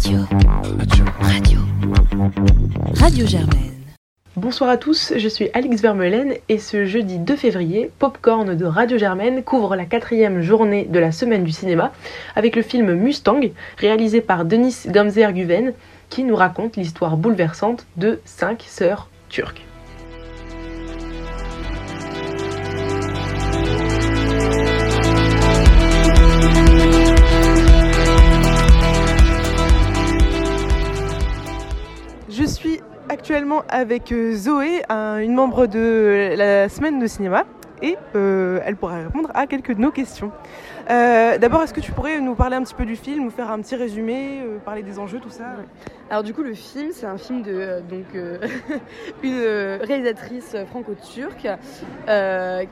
Radio. Radio. Radio Germaine. Bonsoir à tous, je suis Alix Vermeulen et ce jeudi 2 février, Popcorn de Radio Germaine couvre la quatrième journée de la semaine du cinéma avec le film Mustang, réalisé par Denis Gamzer-Guven, qui nous raconte l'histoire bouleversante de cinq sœurs turques. Avec euh, Zoé, un- une membre de la semaine de cinéma, et euh, elle pourra répondre à quelques de nos questions. Euh, D'abord, est-ce que tu pourrais nous parler un petit peu du film, nous faire un petit résumé, parler des enjeux, tout ça? Alors du coup le film c'est un film de donc une réalisatrice franco-turque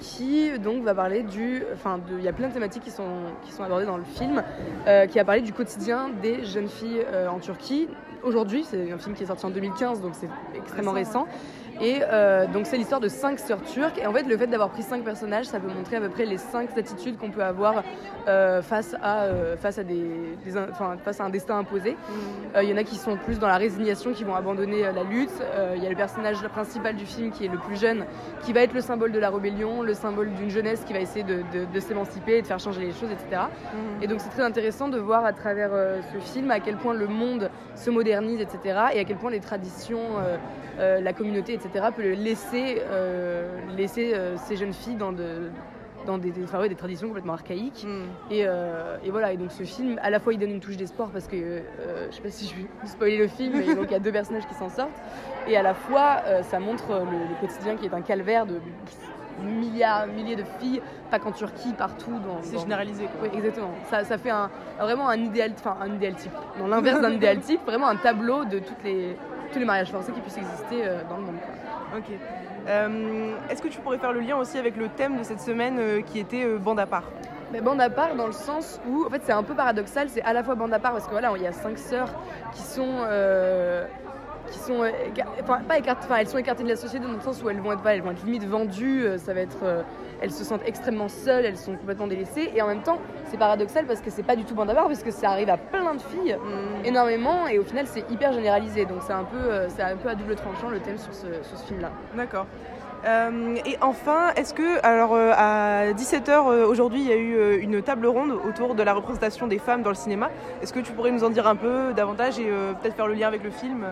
qui donc va parler du enfin il y a plein de thématiques qui sont qui sont abordées dans le film qui a parlé du quotidien des jeunes filles en Turquie aujourd'hui c'est un film qui est sorti en 2015 donc c'est extrêmement récent et euh, donc c'est l'histoire de cinq sœurs turques et en fait le fait d'avoir pris cinq personnages ça peut montrer à peu près les cinq attitudes qu'on peut avoir euh, face à euh, face à des, des in- enfin, face à un destin imposé euh, Il y en a qui sont plus dans la résignation, qui vont abandonner la lutte. Il y a le personnage principal du film qui est le plus jeune, qui va être le symbole de la rébellion, le symbole d'une jeunesse qui va essayer de, de- de s'émanciper et de faire changer les choses, etc. Et donc c'est très intéressant de voir à travers ce film à quel point le monde se modernise, etc. Et à quel point les traditions, la communauté, etc. peut laisser, euh, laisser euh, ces jeunes filles dans de dans des, des, enfin, ouais, des traditions complètement archaïques. Et, euh, et voilà, et donc ce film, à la fois il donne une touche d'espoir parce que, je sais pas si je vais spoiler le film, mais donc il y a deux personnages qui s'en sortent, et à la fois ça montre le, le quotidien qui est un calvaire de milliards, milliers de filles, pas qu'en Turquie, partout. Dans, C'est dans- généralisé. Quoi. Oui, exactement. Ça, ça fait un, vraiment un idéal, enfin un idéal type. Dans l'inverse d'un idéal type, vraiment un tableau de toutes les, tous les mariages forcés qui puissent exister euh, dans le monde. quoi. Ok. Euh, Est-ce que tu pourrais faire le lien aussi avec le thème de cette semaine euh, qui était euh, bande à part? Mais bande à part dans le sens où, en fait, c'est un peu paradoxal, c'est à la fois bande à part parce que voilà, il y a cinq sœurs qui sont. Euh, qui sont écar- enfin pas écartées enfin elles sont écartées de la société dans le sens où elles vont être elles vont être limite vendues euh, ça va être euh, elles se sentent extrêmement seules elles sont complètement délaissées. Et en même temps c'est paradoxal parce que c'est pas du tout à part parce que ça arrive à plein de filles énormément et au final c'est hyper généralisé. Donc c'est un peu c'est un peu à double tranchant le thème sur ce, sur ce film là D'accord. Euh, et enfin, est-ce que, alors euh, à 17h aujourd'hui, il y a eu une table ronde autour de la représentation des femmes dans le cinéma. Est-ce que tu pourrais nous en dire un peu davantage et peut-être faire le lien avec le film?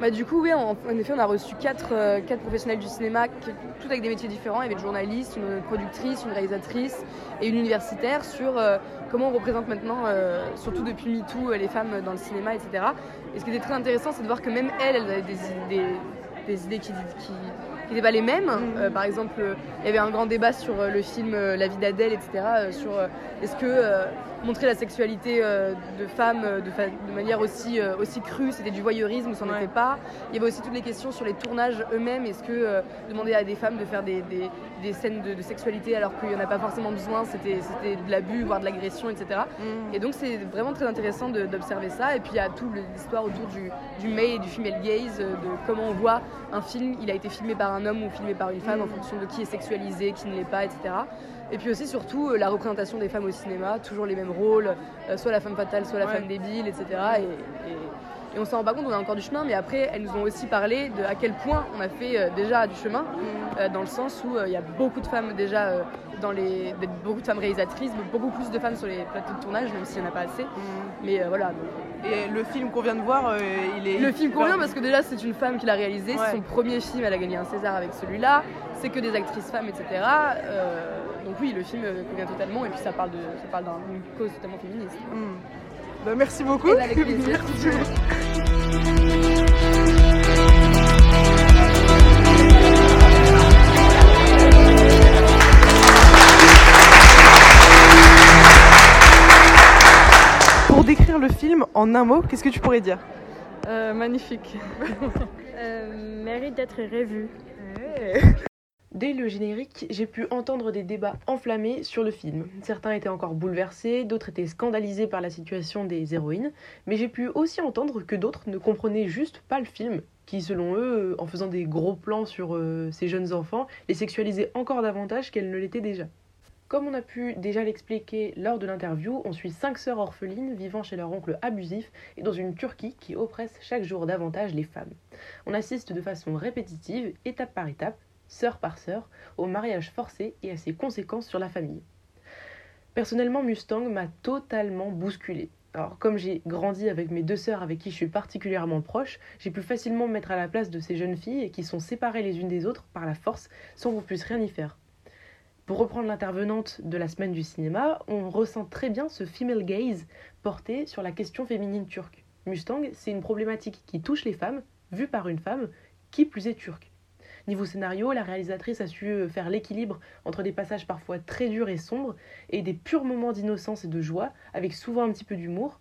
Bah, du coup, oui, en, effet, on a reçu quatre, euh, quatre professionnels du cinéma, tout avec des métiers différents. Il y avait une journaliste, une productrice, une réalisatrice et une universitaire sur euh, comment on représente maintenant, euh, surtout depuis MeToo, les femmes dans le cinéma, etc. Et ce qui était très intéressant, c'est de voir que même elles, elles avaient des, idées- des idées qui qui n'étaient pas les mêmes. Euh, par exemple, euh, il y avait un grand débat sur euh, le film La vie d'Adèle, etc. sur est-ce que montrer la sexualité de femmes de, fa- de manière aussi, aussi crue, c'était du voyeurisme ou ça n'en Ouais. était pas? Il y avait aussi toutes les questions sur les tournages eux-mêmes. Est-ce que demander à des femmes de faire des, des- des scènes de, de sexualité alors qu'il n'y en a pas forcément besoin, c'était de l'abus, voire de l'agression, etc. Et donc c'est vraiment très intéressant d'observer ça. Et puis il y a toute l'histoire autour du, du male et du female gaze, de comment on voit un film, il a été filmé par un homme ou filmé par une femme en fonction de qui est sexualisé, qui ne l'est pas, etc. Et puis aussi surtout euh, la représentation des femmes au cinéma, toujours les mêmes rôles, euh, soit la femme fatale, soit la Ouais. femme débile, etc. Et, et- et on s'en rend pas compte, on a encore du chemin, mais après elles nous ont aussi parlé de à quel point on a fait euh, déjà du chemin, euh, dans le sens où euh, il y a beaucoup de femmes déjà dans les, beaucoup de femmes réalisatrices, beaucoup plus de femmes sur les plateaux de tournage, même s'il n'y en a pas assez. Mais euh, voilà, donc, Et le film qu'on vient de voir, euh, il est. le film convient parce que déjà c'est une femme qui l'a réalisé, Ouais. c'est son premier film, elle a gagné un César avec celui-là, c'est que des actrices femmes, etc. Euh, donc oui, le film convient totalement et puis ça parle de, ça parle d'une cause totalement féministe. Hmm. Bah, merci beaucoup. Et avec plaisir. en un mot, qu'est-ce que tu pourrais dire? Magnifique. mérite d'être revu. Dès le générique, j'ai pu entendre des débats enflammés sur le film. Certains étaient encore bouleversés, d'autres étaient scandalisés par la situation des héroïnes, mais j'ai pu aussi entendre que d'autres ne comprenaient juste pas le film, qui selon eux, en faisant des gros plans sur euh, ces jeunes enfants, les sexualisaient encore davantage qu'elles ne l'étaient déjà. Comme on a pu déjà l'expliquer lors de l'interview, on suit cinq sœurs orphelines vivant chez leur oncle abusif et dans une Turquie qui oppresse chaque jour davantage les femmes. On assiste de façon répétitive, étape par étape, sœur par sœur, au mariage forcé et à ses conséquences sur la famille. Personnellement, Mustang m'a totalement bousculé. Alors, comme j'ai grandi avec mes deux sœurs avec qui je suis particulièrement proche, j'ai pu facilement me mettre à la place de ces jeunes filles qui sont séparées les unes des autres par la force sans qu'on puisse rien y faire. Pour reprendre l'intervenante de la semaine du cinéma, on ressent très bien ce female gaze porté sur la question féminine turque. Mustang, c'est une problématique qui touche les femmes, vue par une femme, qui plus est turque. Niveau scénario, la réalisatrice a su faire l'équilibre entre des passages parfois très durs et sombres et des purs moments d'innocence et de joie, avec souvent un petit peu d'humour.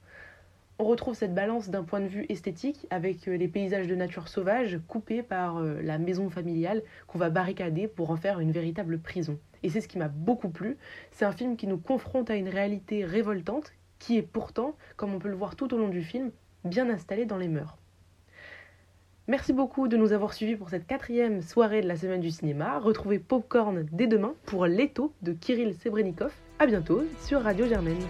On retrouve cette balance d'un point de vue esthétique avec les paysages de nature sauvage coupés par euh, la maison familiale qu'on va barricader pour en faire une véritable prison et c'est ce qui m'a beaucoup plu. C'est un film qui nous confronte à une réalité révoltante, qui est pourtant, comme on peut le voir tout au long du film, bien installée dans les mœurs. Merci beaucoup de nous avoir suivis pour cette quatrième soirée de la semaine du cinéma. Retrouvez Popcorn dès demain pour l'étau de Kirill Sebrenikov. A bientôt sur Radio Germaine.